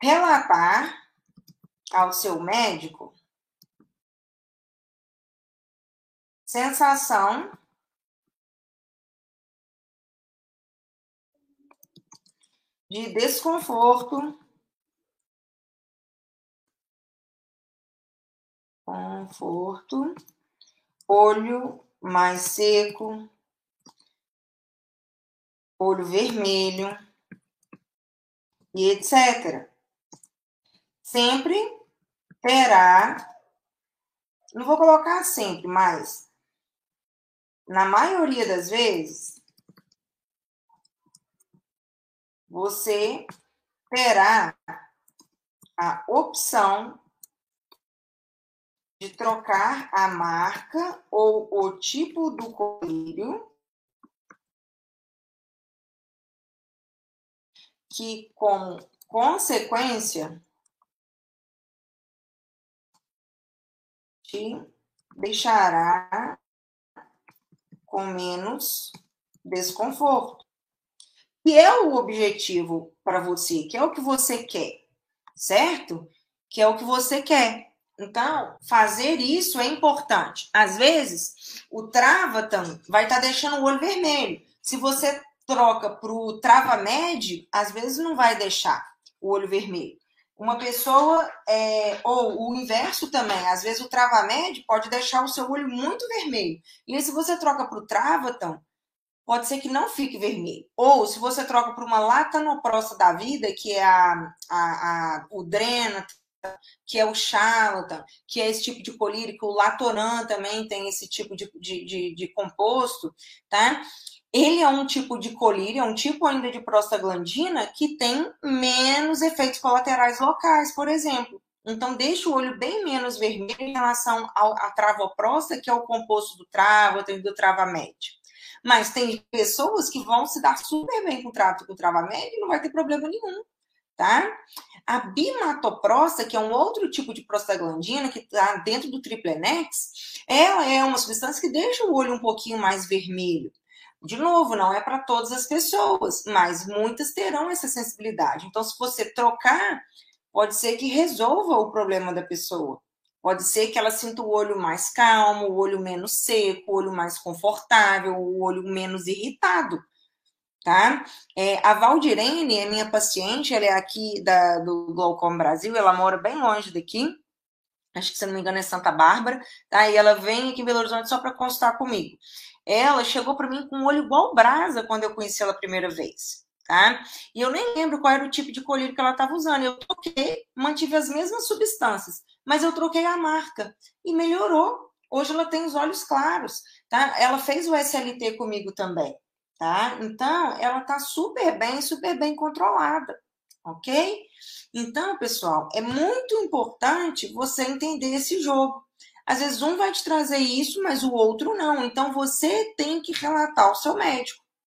relatar ao seu médico sensação de desconforto, conforto, olho mais seco, olho vermelho e etc. Sempre terá, não vou colocar sempre, mas na maioria das vezes, você terá a opção de trocar a marca ou o tipo do colírio que, como consequência, te deixará com menos desconforto. Que é o objetivo para você, que é o que você quer, certo? Que é o que você quer. Então, fazer isso é importante. Às vezes, o travatam vai estar tá deixando o olho vermelho. Se você troca para o trava-med, às vezes não vai deixar o olho vermelho. Uma pessoa, é, ou o inverso também, às vezes o trava-med pode deixar o seu olho muito vermelho. E aí, se você troca para o travatam, pode ser que não fique vermelho. Ou se você troca para uma latanoprosta da vida, que é a, a, a, o drena, que é o charlatan, que é esse tipo de colírio, que o latoran também tem esse tipo de, de, de, de composto, tá? Ele é um tipo de colírio, é um tipo ainda de prostaglandina que tem menos efeitos colaterais locais, por exemplo. Então, deixa o olho bem menos vermelho em relação ao, à travoprosta, que é o composto do travo, do travamed. Mas tem pessoas que vão se dar super bem com o trato com o travamed e não vai ter problema nenhum, tá? A bimatoprosta, que é um outro tipo de prostaglandina que está dentro do triplenex, ela é uma substância que deixa o olho um pouquinho mais vermelho. De novo, não é para todas as pessoas, mas muitas terão essa sensibilidade. Então, se você trocar, pode ser que resolva o problema da pessoa. Pode ser que ela sinta o olho mais calmo, o olho menos seco, o olho mais confortável, o olho menos irritado, tá? É, a Valdirene é minha paciente, ela é aqui da, do Glaucom Brasil, ela mora bem longe daqui, acho que se não me engano é Santa Bárbara, tá? E ela vem aqui em Belo Horizonte só para consultar comigo. Ela chegou para mim com um olho igual brasa quando eu conheci ela a primeira vez, tá? E eu nem lembro qual era o tipo de colírio que ela estava usando. Eu troquei, mantive as mesmas substâncias, mas eu troquei a marca e melhorou. Hoje ela tem os olhos claros, tá? Ela fez o SLT comigo também, tá? Então, ela tá super bem, super bem controlada, ok? Então, pessoal, é muito importante você entender esse jogo. Às vezes um vai te trazer isso, mas o outro não. Então você tem que relatar ao seu médico.